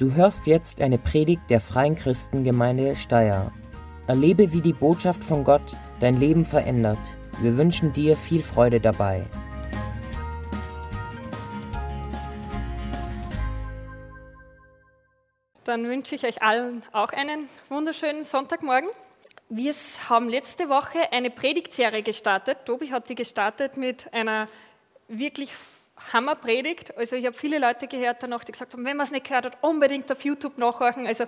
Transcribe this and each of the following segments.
Du hörst jetzt eine Predigt der Freien Christengemeinde Steyr. Erlebe, wie die Botschaft von Gott dein Leben verändert. Wir wünschen dir viel Freude dabei. Dann wünsche ich euch allen auch einen wunderschönen Sonntagmorgen. Wir haben letzte Woche eine Predigtserie gestartet. Tobi hat die gestartet mit einer wirklich Hammerpredigt. Also ich habe viele Leute gehört danach, die gesagt haben, wenn man es nicht gehört hat, unbedingt auf YouTube nachhorchen. Also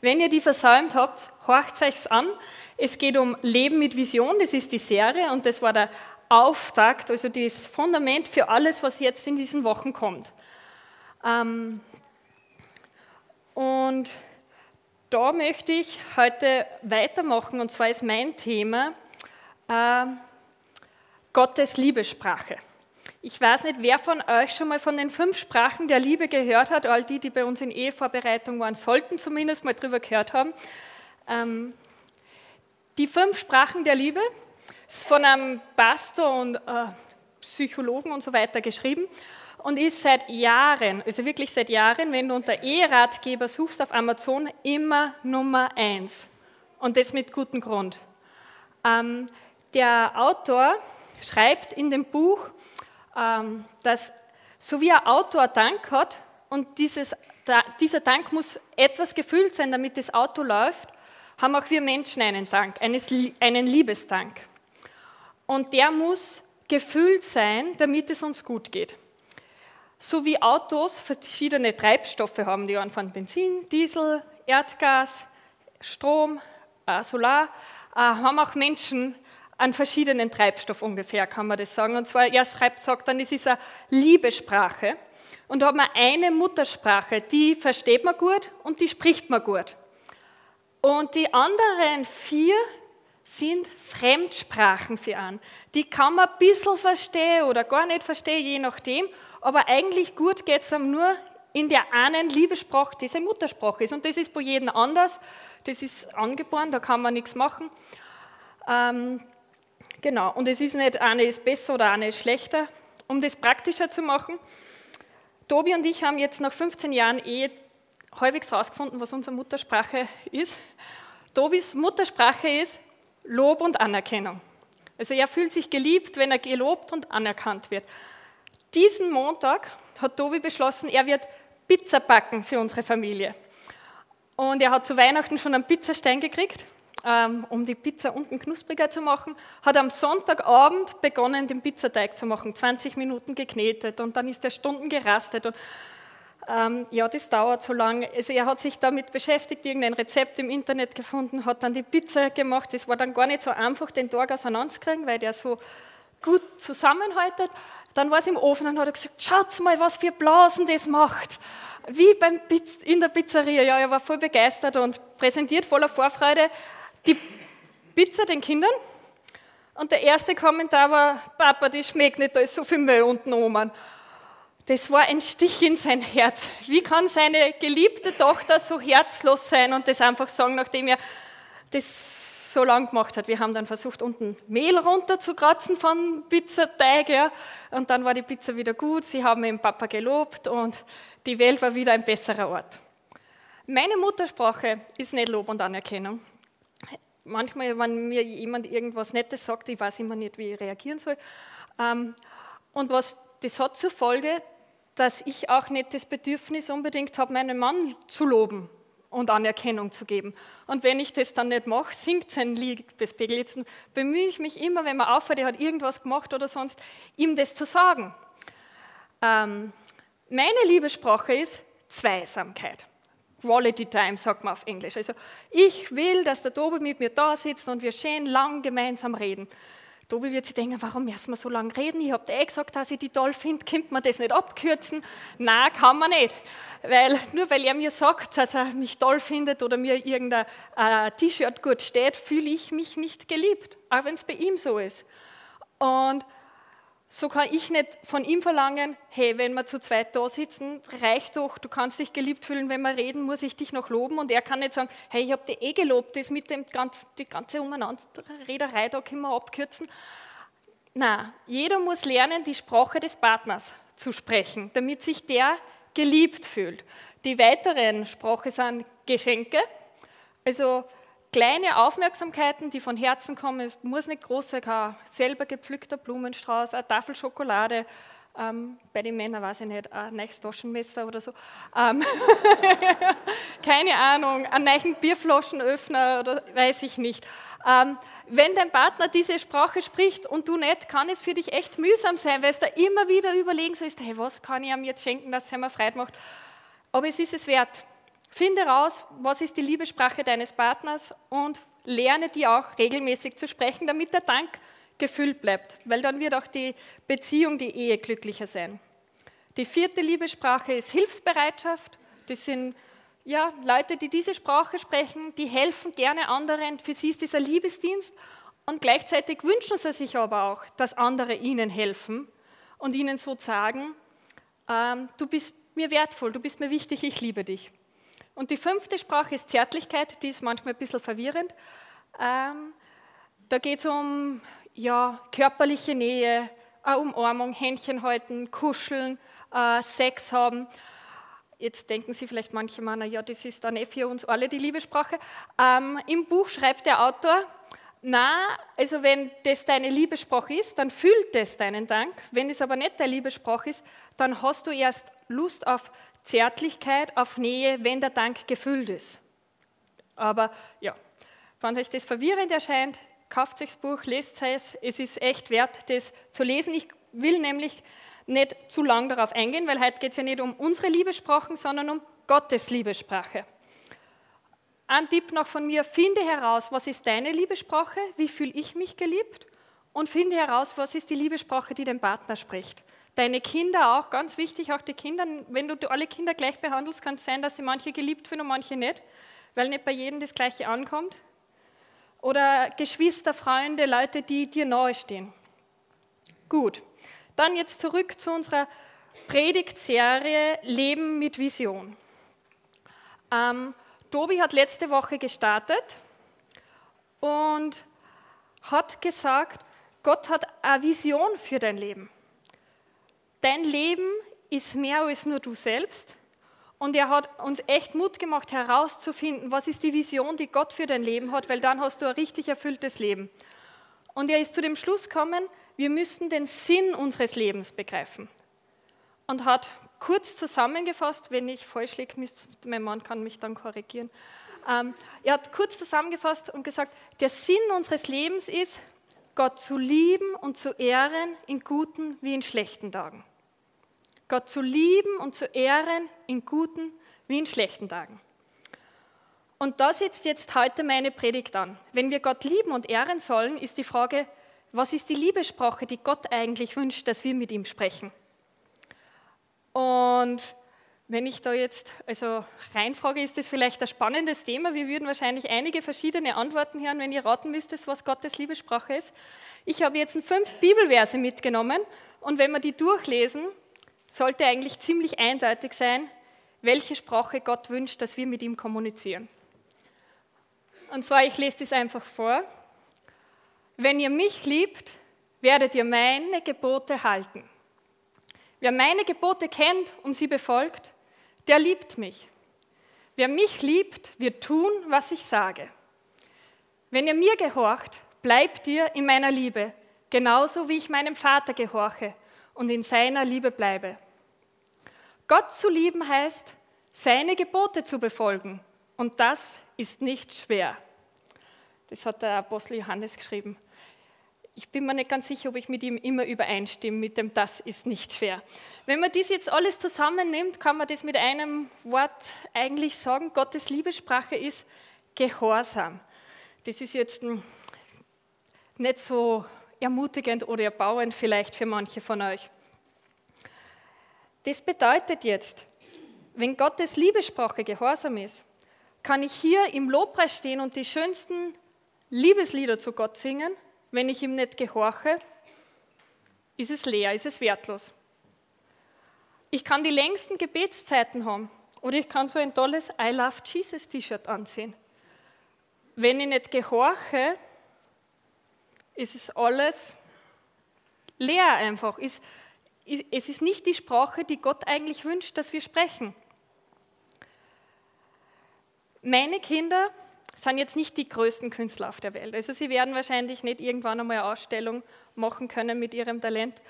wenn ihr die versäumt habt, horcht euch an. Es geht um Leben mit Vision, das ist die Serie und das war der Auftakt, also das Fundament für alles, was jetzt in diesen Wochen kommt. Ähm, und da möchte ich heute weitermachen und zwar ist mein Thema äh, Gottes Liebessprache. Ich weiß nicht, wer von euch schon mal von den fünf Sprachen der Liebe gehört hat. All die, die bei uns in Ehevorbereitung waren, sollten zumindest mal drüber gehört haben. Ähm, die fünf Sprachen der Liebe ist von einem Pastor und äh, Psychologen und so weiter geschrieben und ist seit Jahren, also wirklich seit Jahren, wenn du unter Eheratgeber suchst auf Amazon, immer Nummer eins. Und das mit gutem Grund. Ähm, der Autor schreibt in dem Buch, dass so wie ein Auto einen Tank hat und dieses, dieser Tank muss etwas gefüllt sein, damit das Auto läuft, haben auch wir Menschen einen Tank, einen Liebestank. Und der muss gefüllt sein, damit es uns gut geht. So wie Autos verschiedene Treibstoffe haben, die von Benzin, Diesel, Erdgas, Strom, äh, Solar, äh, haben auch Menschen an verschiedenen Treibstoff ungefähr, kann man das sagen. Und zwar, er schreibt, sagt dann, es ist eine Liebesprache. Und da hat man eine Muttersprache, die versteht man gut und die spricht man gut. Und die anderen vier sind Fremdsprachen für einen. Die kann man ein bisschen verstehen oder gar nicht verstehen, je nachdem. Aber eigentlich gut geht es einem nur in der einen Liebessprache, die seine Muttersprache ist. Und das ist bei jedem anders. Das ist angeboren, da kann man nichts machen. Ähm, Genau, und es ist nicht, eine ist besser oder eine ist schlechter. Um das praktischer zu machen, Tobi und ich haben jetzt nach 15 Jahren Ehe halbwegs herausgefunden, was unsere Muttersprache ist. Tobis Muttersprache ist Lob und Anerkennung. Also er fühlt sich geliebt, wenn er gelobt und anerkannt wird. Diesen Montag hat Tobi beschlossen, er wird Pizza backen für unsere Familie. Und er hat zu Weihnachten schon einen Pizzastein gekriegt um die Pizza unten knuspriger zu machen, hat am Sonntagabend begonnen, den Pizzateig zu machen, 20 Minuten geknetet und dann ist er Stunden gerastet. Und, ähm, ja, das dauert so lange. Also er hat sich damit beschäftigt, irgendein Rezept im Internet gefunden, hat dann die Pizza gemacht. Das war dann gar nicht so einfach, den Tag auseinanderzukriegen, weil der so gut zusammenhaltet. Dann war es im Ofen und hat er gesagt, schaut mal, was für Blasen das macht. Wie beim Piz in der Pizzeria. Ja, er war voll begeistert und präsentiert voller Vorfreude die Pizza den Kindern. Und der erste Kommentar war, Papa, die schmeckt nicht, da ist so viel Müll unten oben. Das war ein Stich in sein Herz. Wie kann seine geliebte Tochter so herzlos sein und das einfach sagen, nachdem er das so lang gemacht hat? Wir haben dann versucht, unten Mehl runterzukratzen von Pizzateig, ja, und dann war die Pizza wieder gut. Sie haben ihm Papa gelobt und die Welt war wieder ein besserer Ort. Meine Muttersprache ist nicht Lob und Anerkennung manchmal, wenn mir jemand irgendwas Nettes sagt, ich weiß immer nicht, wie ich reagieren soll. Ähm, und was, das hat zur Folge, dass ich auch nicht das Bedürfnis unbedingt habe, meinen Mann zu loben und Anerkennung zu geben. Und wenn ich das dann nicht mache, singt sein Liebespegel. Jetzt bemühe ich mich immer, wenn man auffällt, er hat irgendwas gemacht oder sonst, ihm das zu sagen. Ähm, meine Liebessprache ist Zweisamkeit. Quality Time, sagt man auf Englisch. Also ich will, dass der Tobi mit mir da sitzt und wir schön lang gemeinsam reden. Tobi wird sich denken, warum müssen wir so lange reden? Ich habe eh gesagt, dass ich die toll finde, könnte man das nicht abkürzen? Nein, kann man nicht. Weil, nur weil er mir sagt, dass er mich toll findet oder mir irgendein äh, T-Shirt gut steht, fühle ich mich nicht geliebt, auch wenn es bei ihm so ist. Und so kann ich nicht von ihm verlangen, hey, wenn wir zu zweit da sitzen, reicht doch, du kannst dich geliebt fühlen, wenn wir reden, muss ich dich noch loben. Und er kann nicht sagen, hey, ich habe dich eh gelobt, das mit dem ganz, die ganze Umeinanderrederei, da können wir abkürzen. Na, jeder muss lernen, die Sprache des Partners zu sprechen, damit sich der geliebt fühlt. Die weiteren Sprache sind Geschenke, also kleine Aufmerksamkeiten, die von Herzen kommen. Es muss nicht groß sein, selber gepflückter Blumenstrauß, eine Tafel Schokolade, ähm, bei den Männern weiß ich nicht, ein neues Taschenmesser oder so. Ähm, keine Ahnung, einen neuen Bierflaschenöffner oder weiß ich nicht. Ähm, wenn dein Partner diese Sprache spricht und du nicht, kann es für dich echt mühsam sein, weil es da immer wieder überlegen sollst, hey, was kann ich ihm jetzt schenken, dass es mir Freude macht. Aber es ist es wert. Finde raus, was ist die Liebessprache deines Partners und lerne die auch regelmäßig zu sprechen, damit der Dank gefüllt bleibt, weil dann wird auch die Beziehung, die Ehe glücklicher sein. Die vierte Liebessprache ist Hilfsbereitschaft. Das sind ja, Leute, die diese Sprache sprechen, die helfen gerne anderen. Für sie ist dieser Liebesdienst und gleichzeitig wünschen sie sich aber auch, dass andere ihnen helfen und ihnen so sagen, ähm, du bist mir wertvoll, du bist mir wichtig, ich liebe dich. Und die fünfte Sprache ist Zärtlichkeit, die ist manchmal ein bisschen verwirrend. Ähm, da geht es um ja, körperliche Nähe, eine Umarmung, Händchen halten, kuscheln, äh, Sex haben. Jetzt denken Sie vielleicht manche Männer, ja, das ist dann eh für uns alle die Liebessprache. Ähm, Im Buch schreibt der Autor, na, also wenn das deine Liebessprache ist, dann fühlt es deinen Dank. Wenn es aber nicht deine Liebessprache ist, dann hast du erst Lust auf Zärtlichkeit, auf Nähe, wenn der Dank gefüllt ist. Aber ja, wenn euch das verwirrend erscheint, kauft euch das Buch, lest es. Es ist echt wert, das zu lesen. Ich will nämlich nicht zu lang darauf eingehen, weil heute geht es ja nicht um unsere Liebessprachen, sondern um Gottes Liebessprache. Ein Tipp noch von mir, finde heraus, was ist deine Liebessprache, wie fühle ich mich geliebt und finde heraus, was ist die Liebessprache, die dein Partner spricht. Deine Kinder auch, ganz wichtig, auch die Kinder, wenn du alle Kinder gleich behandelst, kann es sein, dass sie manche geliebt fühlen und manche nicht, weil nicht bei jedem das Gleiche ankommt oder Geschwister, Freunde, Leute, die dir nahestehen. Gut, dann jetzt zurück zu unserer Predigtserie Leben mit Vision. Ähm, Tobi hat letzte Woche gestartet und hat gesagt, Gott hat eine Vision für dein Leben. Dein Leben ist mehr als nur du selbst. Und er hat uns echt Mut gemacht, herauszufinden, was ist die Vision, die Gott für dein Leben hat, weil dann hast du ein richtig erfülltes Leben. Und er ist zu dem Schluss gekommen, wir müssen den Sinn unseres Lebens begreifen. Und hat kurz zusammengefasst, wenn ich falsch liege, mein Mann kann mich dann korrigieren. Ähm, er hat kurz zusammengefasst und gesagt, der Sinn unseres Lebens ist, Gott zu lieben und zu ehren in guten wie in schlechten Tagen. Gott zu lieben und zu ehren in guten wie in schlechten Tagen. Und da setzt jetzt heute meine Predigt an. Wenn wir Gott lieben und ehren sollen, ist die Frage, was ist die Liebessprache, die Gott eigentlich wünscht, dass wir mit ihm sprechen? Und wenn ich da jetzt also reinfrage, ist das vielleicht ein spannendes Thema. Wir würden wahrscheinlich einige verschiedene Antworten hören, wenn ihr raten müsstet, was Gottes Liebessprache ist. Ich habe jetzt fünf Bibelverse mitgenommen und wenn wir die durchlesen, sollte eigentlich ziemlich eindeutig sein, welche Sprache Gott wünscht, dass wir mit ihm kommunizieren. Und zwar, ich lese das einfach vor. Wenn ihr mich liebt, werdet ihr meine Gebote halten. Wer meine Gebote kennt und sie befolgt, der liebt mich. Wer mich liebt, wird tun, was ich sage. Wenn ihr mir gehorcht, bleibt ihr in meiner Liebe, genauso wie ich meinem Vater gehorche und in seiner Liebe bleibe. Gott zu lieben heißt, seine Gebote zu befolgen. Und das ist nicht schwer. Das hat der Apostel Johannes geschrieben. Ich bin mir nicht ganz sicher, ob ich mit ihm immer übereinstimme, mit dem Das ist nicht schwer. Wenn man dies jetzt alles zusammennimmt, kann man das mit einem Wort eigentlich sagen, Gottes Liebessprache ist Gehorsam. Das ist jetzt nicht so ermutigend oder erbauend vielleicht für manche von euch. Das bedeutet jetzt, wenn Gottes Liebessprache Gehorsam ist, kann ich hier im Lobpreis stehen und die schönsten Liebeslieder zu Gott singen. Wenn ich ihm nicht gehorche, ist es leer, ist es wertlos. Ich kann die längsten Gebetszeiten haben oder ich kann so ein tolles I Love Jesus T-Shirt anziehen. Wenn ich nicht gehorche, ist es alles leer einfach. Ist, es ist nicht die Sprache, die Gott eigentlich wünscht, dass wir sprechen. Meine Kinder sind jetzt nicht die größten Künstler auf der Welt. Also sie werden wahrscheinlich nicht irgendwann einmal eine Ausstellung machen können mit ihrem Talent.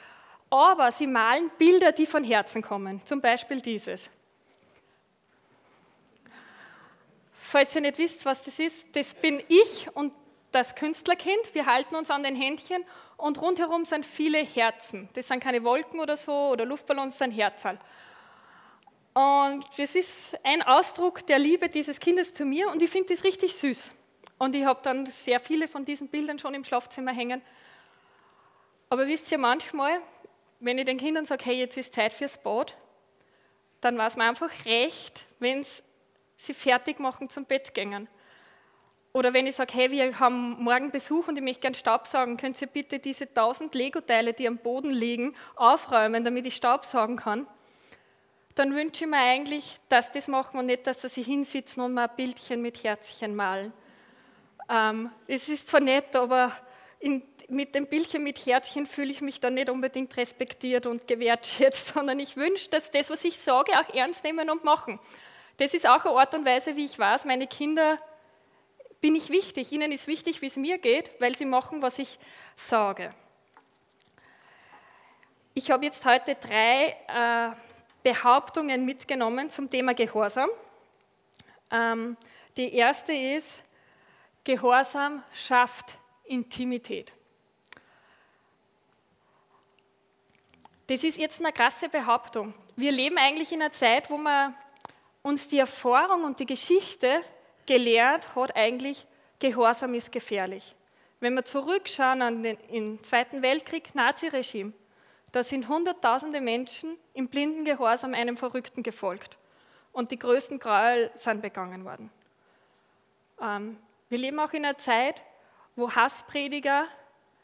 Aber sie malen Bilder, die von Herzen kommen. Zum Beispiel dieses. Falls ihr nicht wisst, was das ist, das bin ich und das Künstlerkind. Wir halten uns an den Händchen und rundherum sind viele Herzen. Das sind keine Wolken oder so oder Luftballons, das sind Herzal. Und das ist ein Ausdruck der Liebe dieses Kindes zu mir und ich finde das richtig süß. Und ich habe dann sehr viele von diesen Bildern schon im Schlafzimmer hängen. Aber wisst ihr, manchmal, wenn ich den Kindern sage, hey, jetzt ist Zeit fürs Bad, dann war es mir einfach recht, wenn sie fertig machen zum Bett gehen. Oder wenn ich sage, hey, wir haben morgen Besuch und ich möchte gerne Staubsaugen, könnt ihr bitte diese tausend Lego-Teile, die am Boden liegen, aufräumen, damit ich Staubsaugen kann? Dann wünsche ich mir eigentlich, dass das machen und nicht, dass sie hinsitzen und mal ein Bildchen mit Herzchen malen. Ähm, es ist zwar nett, aber in, mit dem Bildchen mit Herzchen fühle ich mich dann nicht unbedingt respektiert und gewertschätzt, sondern ich wünsche, dass das, was ich sage, auch ernst nehmen und machen. Das ist auch eine Art und Weise, wie ich weiß, meine Kinder bin ich wichtig. Ihnen ist wichtig, wie es mir geht, weil sie machen, was ich sage. Ich habe jetzt heute drei äh, Behauptungen mitgenommen zum Thema Gehorsam. Ähm, die erste ist, Gehorsam schafft Intimität. Das ist jetzt eine krasse Behauptung. Wir leben eigentlich in einer Zeit, wo wir uns die Erfahrung und die Geschichte gelehrt hat, eigentlich Gehorsam ist gefährlich. Wenn wir zurückschauen an den, Zweiten Weltkrieg, Naziregime, da sind Hunderttausende Menschen im blinden Gehorsam einem Verrückten gefolgt. Und die größten Gräuel sind begangen worden. Ähm, wir leben auch in einer Zeit, wo Hassprediger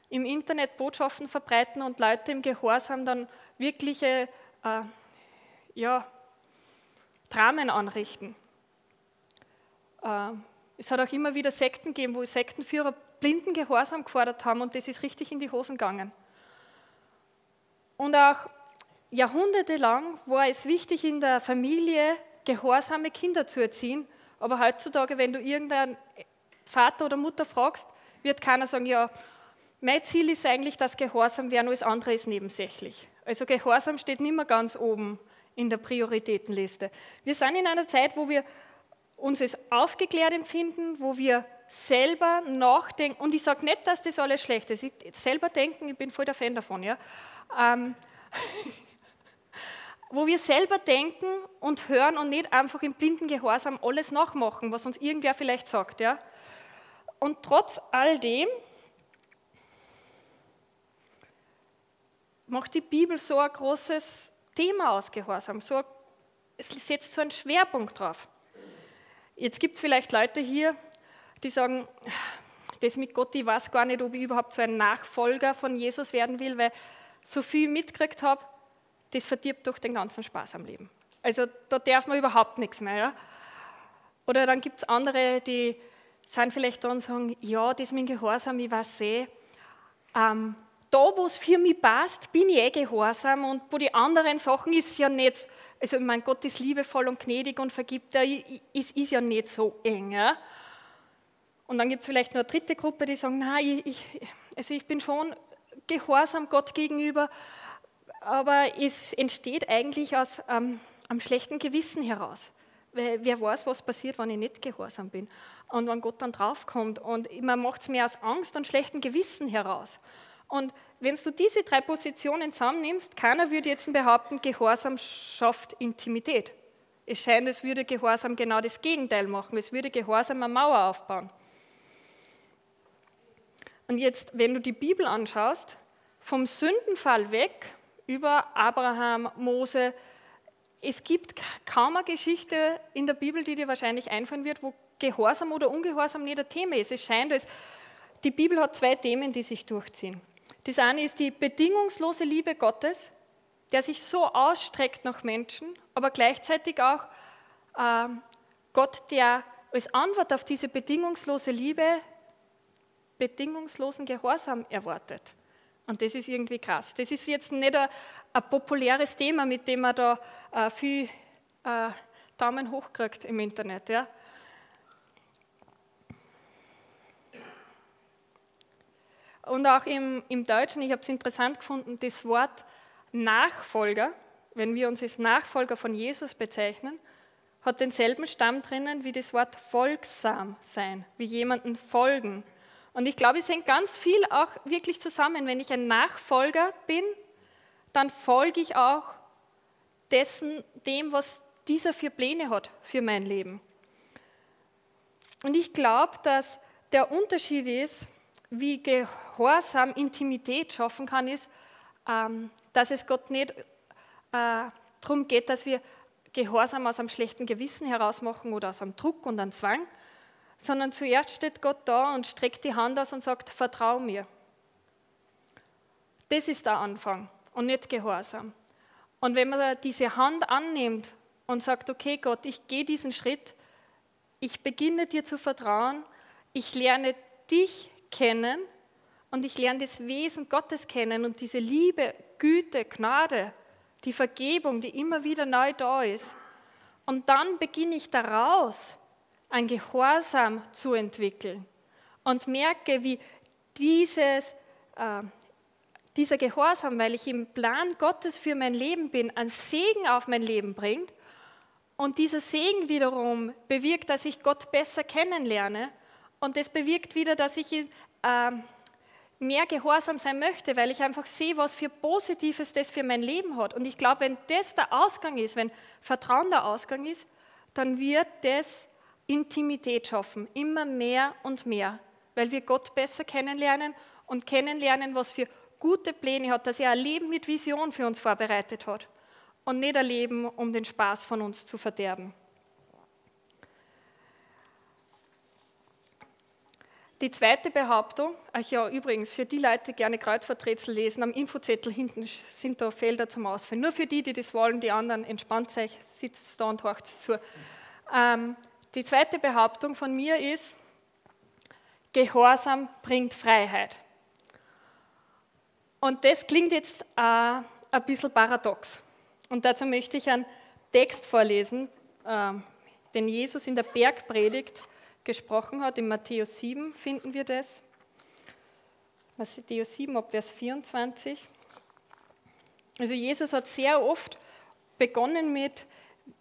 im Internet Botschaften verbreiten und Leute im Gehorsam dann wirkliche äh, ja, Dramen anrichten. Äh, es hat auch immer wieder Sekten gegeben, wo Sektenführer blinden Gehorsam gefordert haben und das ist richtig in die Hosen gegangen. Und auch jahrhundertelang war es wichtig, in der Familie gehorsame Kinder zu erziehen. Aber heutzutage, wenn du irgendeinen Vater oder Mutter fragst, wird keiner sagen, ja, mein Ziel ist eigentlich, dass Gehorsam nur das andere ist nebensächlich. Also Gehorsam steht nicht mehr ganz oben in der Prioritätenliste. Wir sind in einer Zeit, wo wir uns als aufgeklärt empfinden, wo wir selber nachdenken. Und ich sage nicht, dass das alles schlecht ist. Ich selber denken, ich bin voll der Fan davon. Ja? Ähm, wo wir selber denken und hören und nicht einfach im blinden Gehorsam alles nachmachen, was uns irgendwer vielleicht sagt. Ja? Und trotz all dem macht die Bibel so ein großes Thema aus Gehorsam. So, es setzt so einen Schwerpunkt drauf. Jetzt gibt es vielleicht Leute hier, die sagen, das mit Gott, ich weiß gar nicht, ob ich überhaupt so ein Nachfolger von Jesus werden will, weil so viel mitgekriegt habe, das verdirbt doch den ganzen Spaß am Leben. Also da darf man überhaupt nichts mehr. Ja? Oder dann gibt es andere, die sind vielleicht da und sagen, ja, das mit dem Gehorsam, ich weiß eh, ähm, da, wo es für mich passt, bin ich eh gehorsam und wo die anderen Sachen ist ja nicht, also mein Gott ist liebevoll und gnädig und vergibt, es ist ja nicht so eng. Ja? Und dann gibt es vielleicht noch eine dritte Gruppe, die sagen, nein, ich, also ich bin schon gehorsam Gott gegenüber, aber es entsteht eigentlich aus ähm, einem schlechten Gewissen heraus. Wer weiß, was passiert, wenn ich nicht gehorsam bin und wenn Gott dann draufkommt. Und man macht es mehr aus Angst und schlechtem Gewissen heraus. Und wenn du diese drei Positionen zusammennimmst, keiner würde jetzt behaupten, Gehorsam schafft Intimität. Es scheint, es würde Gehorsam genau das Gegenteil machen. Es würde Gehorsam eine Mauer aufbauen. Und jetzt, wenn du die Bibel anschaust, vom Sündenfall weg über Abraham, Mose, es gibt kaum eine Geschichte in der Bibel, die dir wahrscheinlich einfallen wird, wo Gehorsam oder Ungehorsam nicht ein Thema ist. Es scheint, als die Bibel hat zwei Themen, die sich durchziehen. Das eine ist die bedingungslose Liebe Gottes, der sich so ausstreckt nach Menschen, aber gleichzeitig auch äh, Gott, der als Antwort auf diese bedingungslose Liebe bedingungslosen Gehorsam erwartet. Und das ist irgendwie krass. Das ist jetzt nicht ein, ein populäres Thema, mit dem man da äh, viel äh, Daumen hoch kriegt im Internet. Ja. Und auch im, im Deutschen, ich habe es interessant gefunden, das Wort Nachfolger, wenn wir uns als Nachfolger von Jesus bezeichnen, hat denselben Stamm drinnen wie das Wort folgsam sein, wie jemanden folgen. Und ich glaube, es hängt ganz viel auch wirklich zusammen. Wenn ich ein Nachfolger bin, dann folge ich auch dessen, dem, was dieser für Pläne hat für mein Leben. Und ich glaube, dass der Unterschied ist, wie Gehorsam Intimität schaffen kann, ist, ähm, dass es Gott nicht äh, darum geht, dass wir Gehorsam aus einem schlechten Gewissen heraus machen oder aus einem Druck und einem Zwang, sondern zuerst steht Gott da und streckt die Hand aus und sagt, vertrau mir. Das ist der Anfang und nicht Gehorsam. Und wenn man diese Hand annimmt und sagt, okay Gott, ich gehe diesen Schritt, ich beginne dir zu vertrauen, ich lerne dich kennen und ich lerne das Wesen Gottes kennen und diese Liebe, Güte, Gnade, die Vergebung, die immer wieder neu da ist. Und dann beginne ich daraus ein Gehorsam zu entwickeln und merke, wie dieses, äh, dieser Gehorsam, weil ich im Plan Gottes für mein Leben bin, einen Segen auf mein Leben bringt. Und dieser Segen wiederum bewirkt, dass ich Gott besser kennenlerne. Und das bewirkt wieder, dass ich äh, mehr gehorsam sein möchte, weil ich einfach sehe, was für Positives das für mein Leben hat. Und ich glaube, wenn das der Ausgang ist, wenn Vertrauen der Ausgang ist, dann wird das Intimität schaffen, immer mehr und mehr, weil wir Gott besser kennenlernen und kennenlernen, was für gute Pläne hat, dass er ein Leben mit Vision für uns vorbereitet hat und nicht ein Leben, um den Spaß von uns zu verderben. Die zweite Behauptung, ach ja, übrigens, für die Leute, die gerne Kreuzworträtsel lesen, am Infozettel hinten sind da Felder zum Ausfüllen. Nur für die, die das wollen, die anderen, entspannt euch, sitzt da und horcht zu. Ähm, die zweite Behauptung von mir ist, Gehorsam bringt Freiheit. Und das klingt jetzt äh, ein bisschen paradox. Und dazu möchte ich einen Text vorlesen, äh, den Jesus in der Bergpredigt gesprochen hat. In Matthäus 7 finden wir das. Matthäus 7 ab Vers 24. Also Jesus hat sehr oft begonnen mit,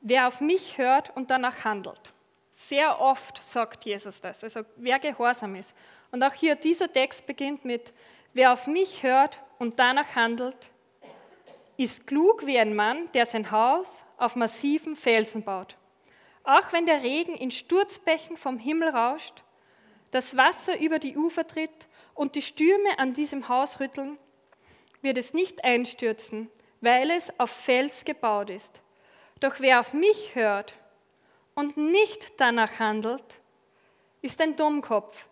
wer auf mich hört und danach handelt. Sehr oft sagt Jesus das, also wer gehorsam ist. Und auch hier dieser Text beginnt mit, wer auf mich hört und danach handelt, ist klug wie ein Mann, der sein Haus auf massiven Felsen baut. Auch wenn der Regen in Sturzbächen vom Himmel rauscht, das Wasser über die Ufer tritt und die Stürme an diesem Haus rütteln, wird es nicht einstürzen, weil es auf Fels gebaut ist. Doch wer auf mich hört und nicht danach handelt, ist ein Dummkopf.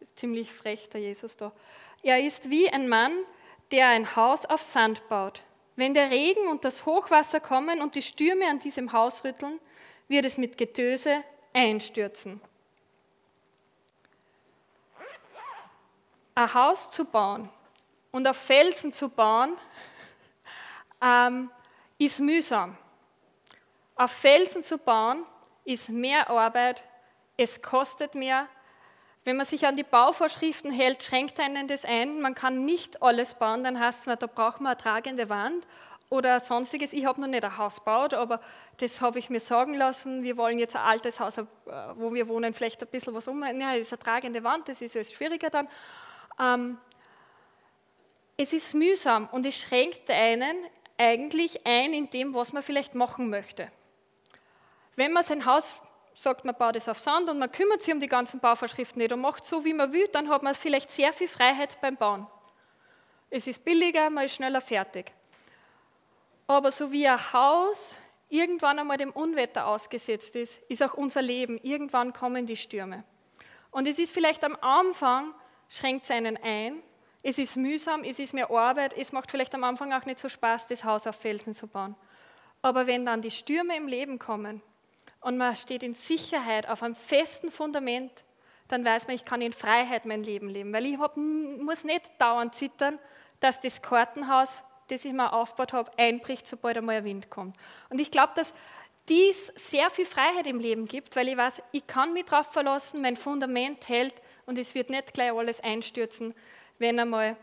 Ist ziemlich frech, der Jesus da. Er ist wie ein Mann, der ein Haus auf Sand baut. Wenn der Regen und das Hochwasser kommen und die Stürme an diesem Haus rütteln, wird es mit Getöse einstürzen. Ein Haus zu bauen und auf Felsen zu bauen, ähm, ist mühsam. Auf Felsen zu bauen ist mehr Arbeit, es kostet mehr. Wenn man sich an die Bauvorschriften hält, schränkt einen das ein. Man kann nicht alles bauen, dann heißt es, da braucht man eine tragende Wand oder sonstiges. Ich habe noch nicht ein Haus gebaut, aber das habe ich mir sagen lassen. Wir wollen jetzt ein altes Haus, äh, wo wir wohnen, vielleicht ein bisschen was um. Ja, das ist eine tragende Wand, das ist jetzt schwieriger dann. Ähm, es ist mühsam und es schränkt einen eigentlich ein in dem, was man vielleicht machen möchte. Wenn man sein Haus sagt, man baut es auf Sand und man kümmert sich um die ganzen Bauvorschriften nicht und macht so, wie man will, dann hat man vielleicht sehr viel Freiheit beim Bauen. Es ist billiger, man ist schneller fertig. Aber so wie ein Haus irgendwann einmal dem Unwetter ausgesetzt ist, ist auch unser Leben. Irgendwann kommen die Stürme. Und es ist vielleicht am Anfang, schränkt es einen ein, es ist mühsam, es ist mehr Arbeit, es macht vielleicht am Anfang auch nicht so Spaß, das Haus auf Felsen zu bauen. Aber wenn dann die Stürme im Leben kommen und man steht in Sicherheit auf einem festen Fundament, dann weiß man, ich kann in Freiheit mein Leben leben, weil ich hab, muss nicht dauernd zittern, dass das Kartenhaus, das ich mir aufgebaut habe, einbricht, sobald einmal ein Wind kommt. Und ich glaube, dass dies sehr viel Freiheit im Leben gibt, weil ich weiß, ich kann mich darauf verlassen, mein Fundament hält und es wird nicht gleich alles einstürzen, wenn einmal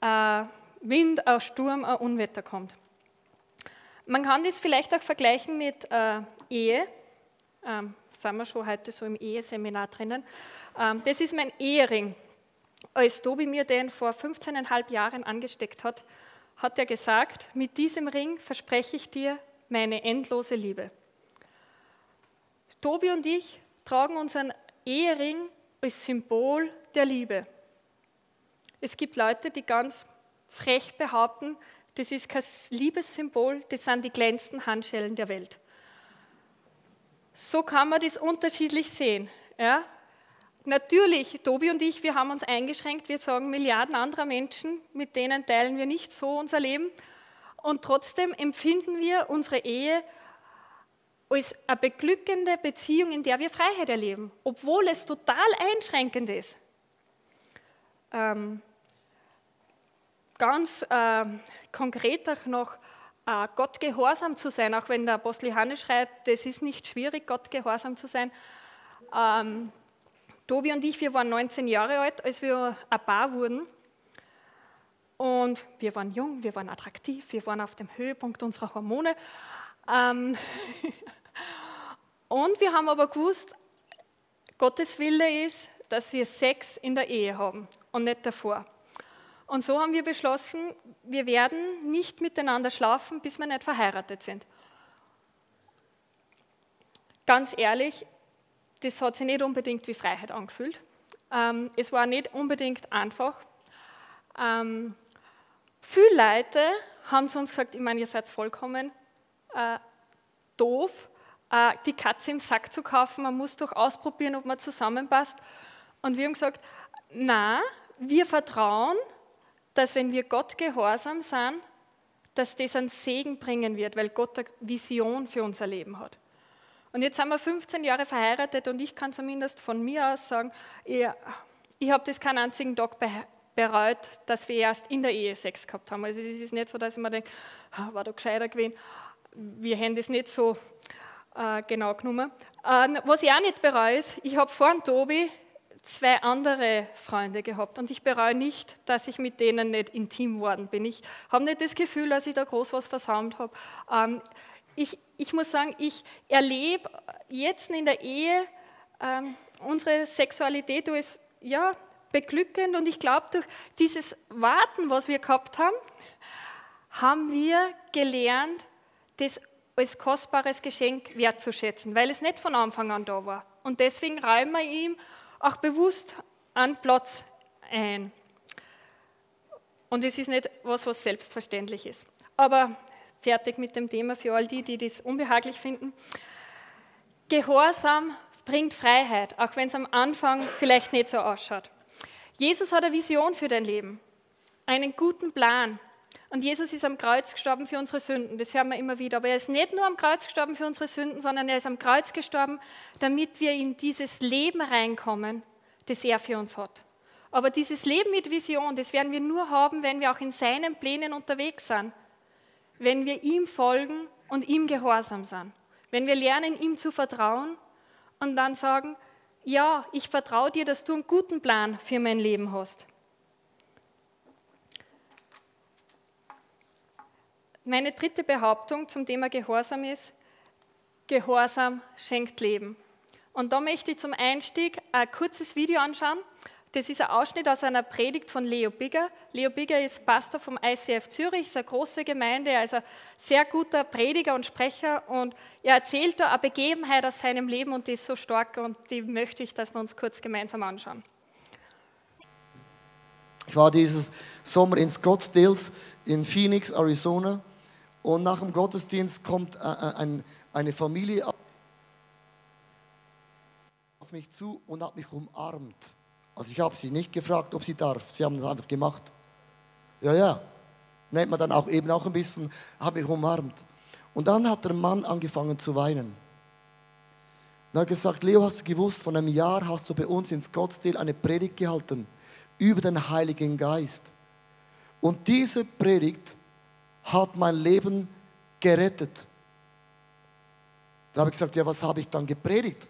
ein Wind, ein Sturm, ein Unwetter kommt. Man kann das vielleicht auch vergleichen mit äh, Ehe. Ähm, sind wir schon heute so im Eheseminar drinnen. Ähm, das ist mein Ehering. Als Tobi mir den vor 15,5 Jahren angesteckt hat, hat er gesagt, mit diesem Ring verspreche ich dir meine endlose Liebe. Tobi und ich tragen unseren Ehering als Symbol der Liebe. Es gibt Leute, die ganz frech behaupten, das ist kein Liebessymbol, das sind die glänzenden Handschellen der Welt. So kann man das unterschiedlich sehen. Ja? Natürlich, Tobi und ich, wir haben uns eingeschränkt. Wir sagen Milliarden anderer Menschen, mit denen teilen wir nicht so unser Leben. Und trotzdem empfinden wir unsere Ehe als eine beglückende Beziehung, in der wir Freiheit erleben, obwohl es total einschränkend ist. Ähm, ganz äh, konkret auch noch, äh, Gott gehorsam zu sein, auch wenn der Apostel Johannes schreibt, das ist nicht schwierig, Gott gehorsam zu sein. Ähm, Tobi und ich, wir waren 19 Jahre alt, als wir ein Paar wurden. Und wir waren jung, wir waren attraktiv, wir waren auf dem Höhepunkt unserer Hormone. Ähm und wir haben aber gewusst, Gottes Wille ist, dass wir Sex in der Ehe haben und nicht davor. Und so haben wir beschlossen, wir werden nicht miteinander schlafen, bis wir nicht verheiratet sind. Ganz ehrlich, das hat sich nicht unbedingt wie Freiheit angefühlt. Ähm, es war nicht unbedingt einfach. Ähm, viele Leute haben zu uns gesagt, ich meine, ihr seid vollkommen äh, doof, äh, die Katze im Sack zu kaufen, man muss doch ausprobieren, ob man zusammenpasst. Und wir haben gesagt, na, wir vertrauen, dass wenn wir Gott gehorsam sind, dass das einen Segen bringen wird, weil Gott eine Vision für unser Leben hat. Und jetzt sind wir 15 Jahre verheiratet und ich kann zumindest von mir aus sagen, ich, ich habe das keinen einzigen Tag bereut, dass wir erst in der Ehe Sex gehabt haben. Also es ist nicht so, dass ich mir denke, ah, war doch gescheiter gewesen. Wir haben das nicht so äh, genau genommen. Ähm, was ich auch nicht bereue, ist, ich habe vor dem Tobi zwei andere Freunde gehabt und ich bereue nicht, dass ich mit denen nicht intim worden bin. Ich habe nicht das Gefühl, dass ich da groß was versammelt habe. Ähm, ich, ich muss sagen, ich erlebe jetzt in der Ehe ähm, unsere Sexualität als ja, beglückend und ich glaube, durch dieses Warten, was wir gehabt haben, haben wir gelernt, das als kostbares Geschenk wertzuschätzen, weil es nicht von Anfang an da war. Und deswegen räumen wir ihm auch bewusst einen Platz ein. Und es ist nicht was, was selbstverständlich ist. Aber fertig mit dem Thema für all die, die das unbehaglich finden. Gehorsam bringt Freiheit, auch wenn es am Anfang vielleicht nicht so ausschaut. Jesus hat eine Vision für dein Leben, einen guten Plan. Und Jesus ist am Kreuz gestorben für unsere Sünden, das hören wir immer wieder. Aber er ist nicht nur am Kreuz gestorben für unsere Sünden, sondern er ist am Kreuz gestorben, damit wir in dieses Leben reinkommen, das er für uns hat. Aber dieses Leben mit Vision, das werden wir nur haben, wenn wir auch in seinen Plänen unterwegs sind. Wenn wir ihm folgen und ihm gehorsam sind. Wenn wir lernen, ihm zu vertrauen und dann sagen, ja, ich vertraue dir, dass du einen guten Plan für mein Leben hast. Meine dritte Behauptung zum Thema Gehorsam ist, Gehorsam schenkt Leben. Und da möchte ich zum Einstieg ein kurzes Video anschauen. Das ist ein Ausschnitt aus einer Predigt von Leo Bigger. Leo Bigger ist Pastor vom ICF Zürich, ist eine große Gemeinde, also sehr guter Prediger und Sprecher. Und er erzählt da eine Begebenheit aus seinem Leben und die ist so stark und die möchte ich, dass wir uns kurz gemeinsam anschauen. Ich war dieses Sommer in Scottsdale in Phoenix, Arizona. Und nach dem Gottesdienst kommt eine Familie auf mich zu und hat mich umarmt. Also ich habe sie nicht gefragt, ob sie darf. Sie haben es einfach gemacht. Ja, ja. Nennt man dann auch eben auch ein bisschen, habe mich umarmt. Und dann hat der Mann angefangen zu weinen. Und hat gesagt, Leo, hast du gewusst, vor einem Jahr hast du bei uns in Scottsdale eine Predigt gehalten über den Heiligen Geist. Und diese Predigt hat mein Leben gerettet. Da habe ich gesagt, ja, was habe ich dann gepredigt?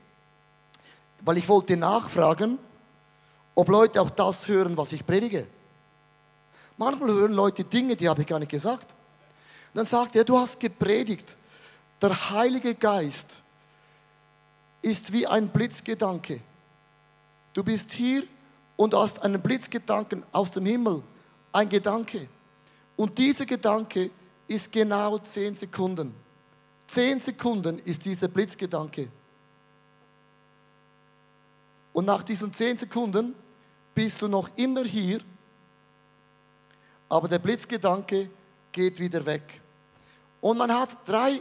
Weil ich wollte nachfragen, ob Leute auch das hören, was ich predige. Manchmal hören Leute Dinge, die habe ich gar nicht gesagt. Und dann sagt er, du hast gepredigt. Der Heilige Geist ist wie ein Blitzgedanke. Du bist hier und hast einen Blitzgedanken aus dem Himmel, ein Gedanke. Und dieser Gedanke ist genau zehn Sekunden. Zehn Sekunden ist dieser Blitzgedanke. Und nach diesen zehn Sekunden bist du noch immer hier, aber der Blitzgedanke geht wieder weg. Und man hat drei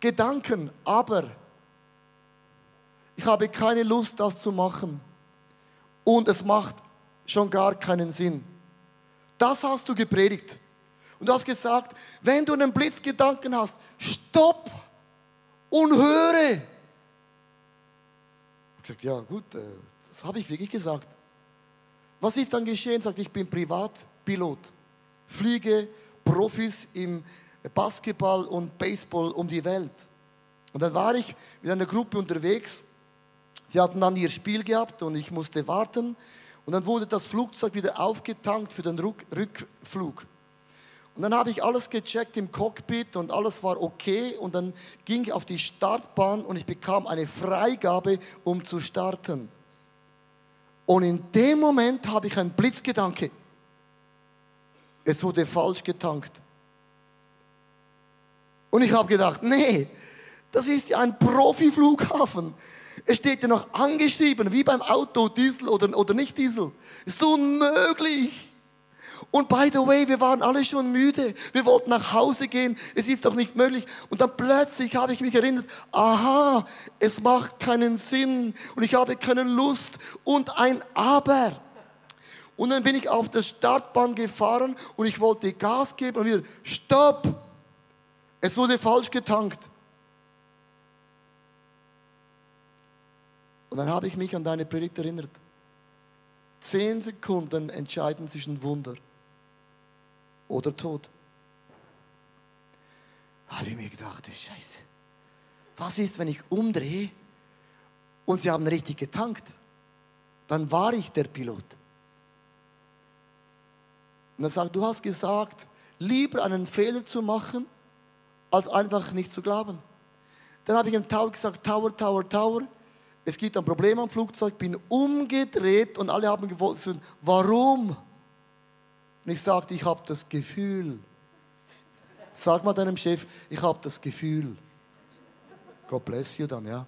Gedanken, aber ich habe keine Lust, das zu machen. Und es macht schon gar keinen Sinn. Das hast du gepredigt. Und du hast gesagt, wenn du einen Blitzgedanken hast, stopp und höre. Ich gesagt, ja gut, äh, das habe ich wirklich gesagt. Was ist dann geschehen? Sagt, ich bin Privatpilot, fliege Profis im Basketball und Baseball um die Welt. Und dann war ich mit einer Gruppe unterwegs. Die hatten dann ihr Spiel gehabt und ich musste warten. Und dann wurde das Flugzeug wieder aufgetankt für den Rückflug. Und dann habe ich alles gecheckt im Cockpit und alles war okay. Und dann ging ich auf die Startbahn und ich bekam eine Freigabe, um zu starten. Und in dem Moment habe ich einen Blitzgedanke. Es wurde falsch getankt. Und ich habe gedacht, nee, das ist ja ein Profi-Flughafen. Es steht ja noch angeschrieben, wie beim Auto, Diesel oder, oder nicht Diesel. Ist unmöglich. Und by the way, wir waren alle schon müde. Wir wollten nach Hause gehen. Es ist doch nicht möglich. Und dann plötzlich habe ich mich erinnert, aha, es macht keinen Sinn und ich habe keine Lust und ein Aber. Und dann bin ich auf das Startbahn gefahren und ich wollte Gas geben und wieder, stopp! Es wurde falsch getankt. Und dann habe ich mich an deine Predigt erinnert. Zehn Sekunden entscheiden zwischen Wunder oder Tod. Habe ich mir gedacht, Scheiße. Was ist, wenn ich umdrehe und sie haben richtig getankt? Dann war ich der Pilot. Und er sagt, du hast gesagt, lieber einen Fehler zu machen, als einfach nicht zu glauben. Dann habe ich im Tower gesagt, Tower, Tower, Tower. Es gibt ein Problem am Flugzeug, bin umgedreht und alle haben gewollt, warum? Und ich sagte, ich habe das Gefühl. Sag mal deinem Chef, ich habe das Gefühl. God bless you dann, ja.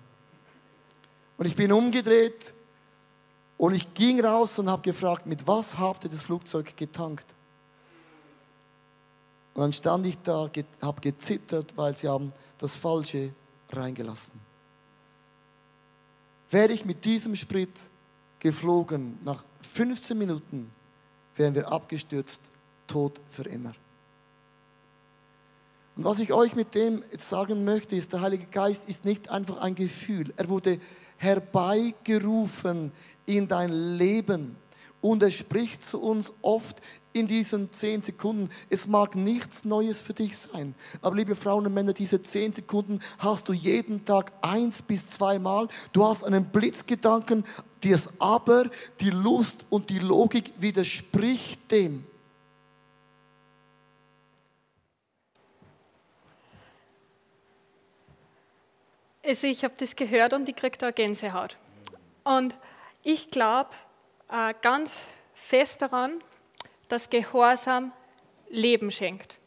Und ich bin umgedreht und ich ging raus und habe gefragt, mit was habt ihr das Flugzeug getankt? Und dann stand ich da, habe gezittert, weil sie haben das Falsche reingelassen. Wäre ich mit diesem Sprit geflogen, nach 15 Minuten wären wir abgestürzt, tot für immer. Und was ich euch mit dem jetzt sagen möchte, ist, der Heilige Geist ist nicht einfach ein Gefühl. Er wurde herbeigerufen in dein Leben. Und er spricht zu uns oft in diesen zehn Sekunden. Es mag nichts Neues für dich sein. Aber liebe Frauen und Männer, diese zehn Sekunden hast du jeden Tag eins bis zweimal. Du hast einen Blitzgedanken, das Aber, die Lust und die Logik widerspricht dem. Also ich habe das gehört und ich kriege da Gänsehaut. Und ich glaube, äh, ganz fest daran, dass Gehorsam Leben schenkt.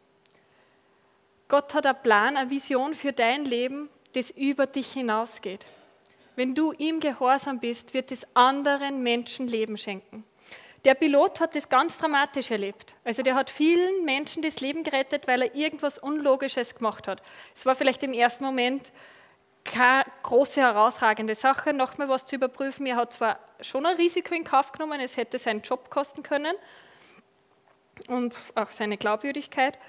Gott hat einen Plan, eine Vision für dein Leben, das über dich hinausgeht. Wenn du ihm gehorsam bist, wird es anderen Menschen Leben schenken. Der Pilot hat das ganz dramatisch erlebt. Also der hat vielen Menschen das Leben gerettet, weil er irgendwas Unlogisches gemacht hat. Es war vielleicht im ersten Moment keine große herausragende Sache, nochmal was zu überprüfen. Er hat zwar schon ein Risiko in Kauf genommen, es hätte seinen Job kosten können und auch seine Glaubwürdigkeit,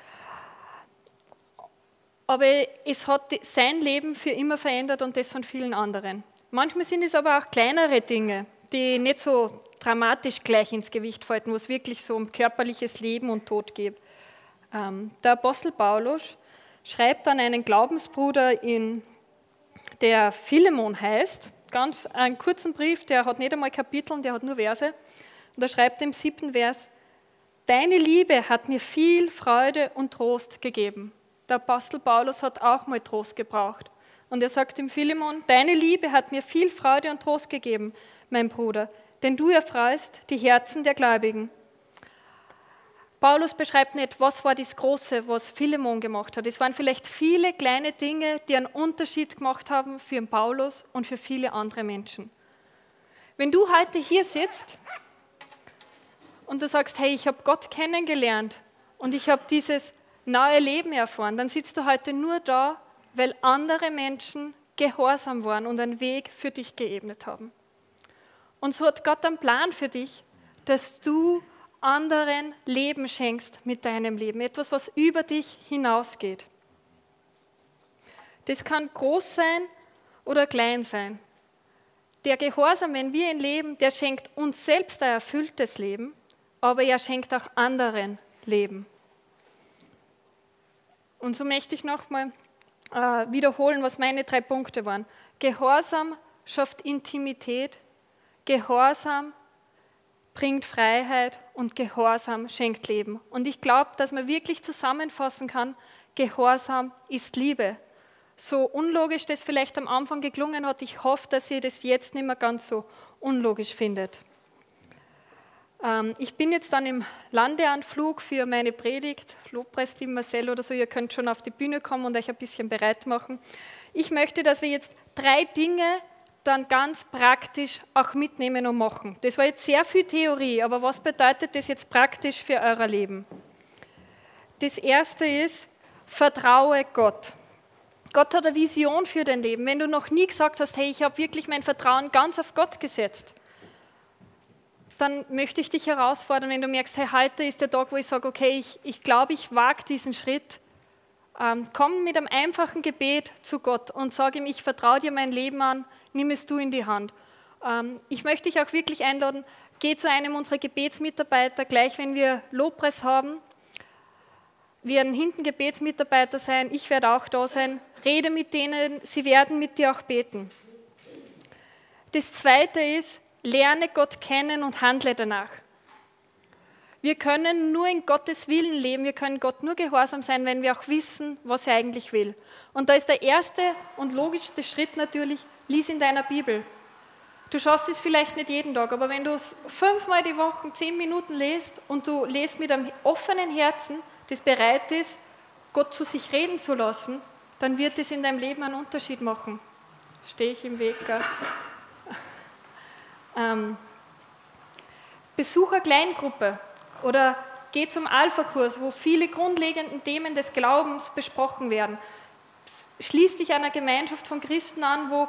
aber es hat sein Leben für immer verändert und das von vielen anderen. Manchmal sind es aber auch kleinere Dinge, die nicht so dramatisch gleich ins Gewicht fällt, wo es wirklich so um körperliches Leben und Tod geht. Ähm, der Apostel Paulus schreibt an einen Glaubensbruder, in, der Philemon heißt, ganz einen kurzen Brief, der hat nicht einmal Kapitel, der hat nur Verse. Und er schreibt im siebten Vers, Deine Liebe hat mir viel Freude und Trost gegeben. Der Apostel Paulus hat auch mal Trost gebraucht. Und er sagt dem Philemon, Deine Liebe hat mir viel Freude und Trost gegeben, mein Bruder, denn du erfreust die Herzen der Gläubigen. Paulus beschreibt nicht, was war das Große, was Philemon gemacht hat. Es waren vielleicht viele kleine Dinge, die einen Unterschied gemacht haben für Paulus und für viele andere Menschen. Wenn du heute hier sitzt und du sagst, hey, ich habe Gott kennengelernt und ich habe dieses neue Leben erfahren, dann sitzt du heute nur da, weil andere Menschen gehorsam waren und einen Weg für dich geebnet haben. Und so hat Gott einen Plan für dich, dass du anderen Leben schenkst mit deinem Leben. Etwas, was über dich hinausgeht. Das kann groß sein oder klein sein. Der Gehorsam, wenn wir ihn leben, der schenkt uns selbst ein erfülltes Leben, aber er schenkt auch anderen Leben. Und so möchte ich nochmal wiederholen, was meine drei Punkte waren. Gehorsam schafft Intimität, Gehorsam bringt Freiheit und Gehorsam schenkt Leben. Und ich glaube, dass man wirklich zusammenfassen kann, Gehorsam ist Liebe. So unlogisch das vielleicht am Anfang geklungen hat, ich hoffe, dass ihr das jetzt nicht mehr ganz so unlogisch findet. Ähm, ich bin jetzt dann im Landeanflug für meine Predigt. Lobpreisteam Marcel oder so, ihr könnt schon auf die Bühne kommen und euch ein bisschen bereit machen. Ich möchte, dass wir jetzt drei Dinge dann ganz praktisch auch mitnehmen und machen. Das war jetzt sehr viel Theorie, aber was bedeutet das jetzt praktisch für euer Leben? Das erste ist, vertraue Gott. Gott hat eine Vision für dein Leben. Wenn du noch nie gesagt hast, hey, ich habe wirklich mein Vertrauen ganz auf Gott gesetzt, dann möchte ich dich herausfordern, wenn du merkst, hey, heute ist der Tag, wo ich sage, okay, ich, ich glaube, ich wage diesen Schritt. Ähm, komm mit einem einfachen Gebet zu Gott und sag ihm, ich vertraue dir mein Leben an nimm es du in die Hand. Ähm, ich möchte dich auch wirklich einladen, geh zu einem unserer Gebetsmitarbeiter, gleich wenn wir Lobpreis haben. Wir werden hinten Gebetsmitarbeiter sein, ich werde auch da sein. Rede mit denen, sie werden mit dir auch beten. Das zweite ist, lerne Gott kennen und handle danach. Wir können nur in Gottes Willen leben, wir können Gott nur gehorsam sein, wenn wir auch wissen, was er eigentlich will. Und da ist der erste und logischste Schritt natürlich, lies in deiner Bibel. Du schaffst es vielleicht nicht jeden Tag, aber wenn du es fünfmal die Woche zehn Minuten lest und du lest mit einem offenen Herzen, das bereit ist, Gott zu sich reden zu lassen, dann wird es in deinem Leben einen Unterschied machen. Stehe ich im Weg? Ähm, eine Kleingruppe oder geh zum Alpha-Kurs, wo viele grundlegende Themen des Glaubens besprochen werden. Schließ dich einer Gemeinschaft von Christen an, wo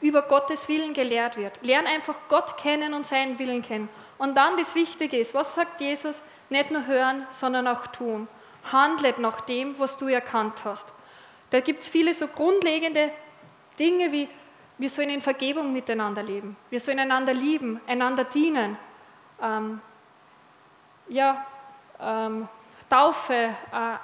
über Gottes Willen gelehrt wird. Lern einfach Gott kennen und seinen Willen kennen. Und dann das Wichtige ist, was sagt Jesus? Nicht nur hören, sondern auch tun. Handlet nach dem, was du erkannt hast. Da gibt es viele so grundlegende Dinge wie, wir sollen in Vergebung miteinander leben. Wir sollen einander lieben, einander dienen. Ähm, ja, ähm, Taufe, äh, äh,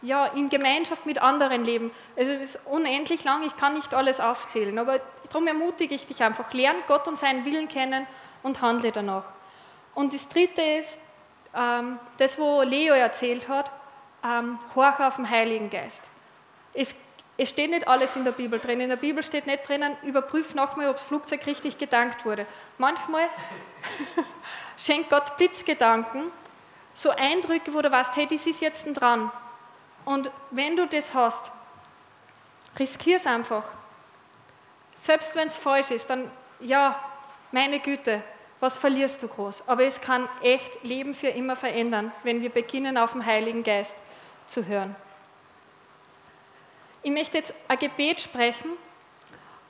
ja, in Gemeinschaft mit anderen leben. Also es ist unendlich lang, ich kann nicht alles aufzählen, aber darum ermutige ich dich einfach, lern Gott und seinen Willen kennen und handle danach. Und das Dritte ist, ähm, das, wo Leo erzählt hat, ähm, horch auf den Heiligen Geist. Es, es steht nicht alles in der Bibel drin. In der Bibel steht nicht drinnen, überprüf nochmal, ob das Flugzeug richtig gedankt wurde. Manchmal schenkt Gott Blitzgedanken, so Eindrücke, wo du weißt, hey, das ist jetzt dran. Und wenn du das hast, riskier es einfach. Selbst wenn es falsch ist, dann ja, meine Güte, was verlierst du groß? Aber es kann echt Leben für immer verändern, wenn wir beginnen, auf den Heiligen Geist zu hören. Ich möchte jetzt ein Gebet sprechen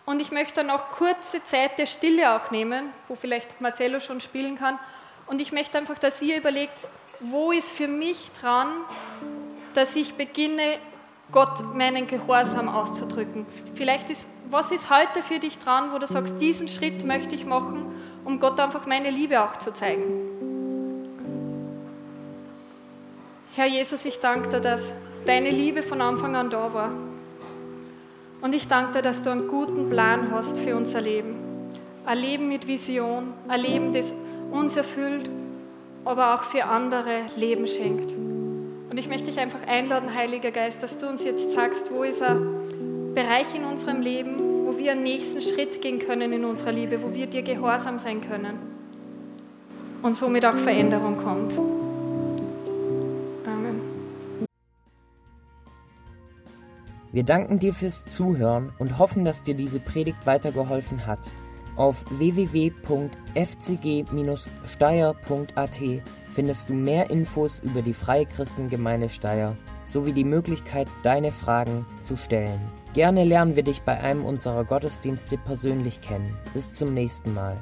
und ich möchte dann auch kurze Zeit der Stille auch nehmen, wo vielleicht Marcello schon spielen kann. Und ich möchte einfach, dass ihr überlegt, wo ist für mich dran, dass ich beginne, Gott meinen Gehorsam auszudrücken. Vielleicht ist, Was ist heute für dich dran, wo du sagst, diesen Schritt möchte ich machen, um Gott einfach meine Liebe auch zu zeigen? Herr Jesus, ich danke dir, dass deine Liebe von Anfang an da war. Und ich danke dir, dass du einen guten Plan hast für unser Leben. Ein Leben mit Vision, ein Leben, das uns erfüllt, aber auch für andere Leben schenkt. Und ich möchte dich einfach einladen, Heiliger Geist, dass du uns jetzt sagst, wo ist ein Bereich in unserem Leben, wo wir einen nächsten Schritt gehen können in unserer Liebe, wo wir dir gehorsam sein können und somit auch Veränderung kommt. Wir danken dir fürs Zuhören und hoffen, dass dir diese Predigt weitergeholfen hat. Auf www.fcg-steyr.at findest du mehr Infos über die Freie Christengemeinde Steyr sowie die Möglichkeit, deine Fragen zu stellen. Gerne lernen wir dich bei einem unserer Gottesdienste persönlich kennen. Bis zum nächsten Mal.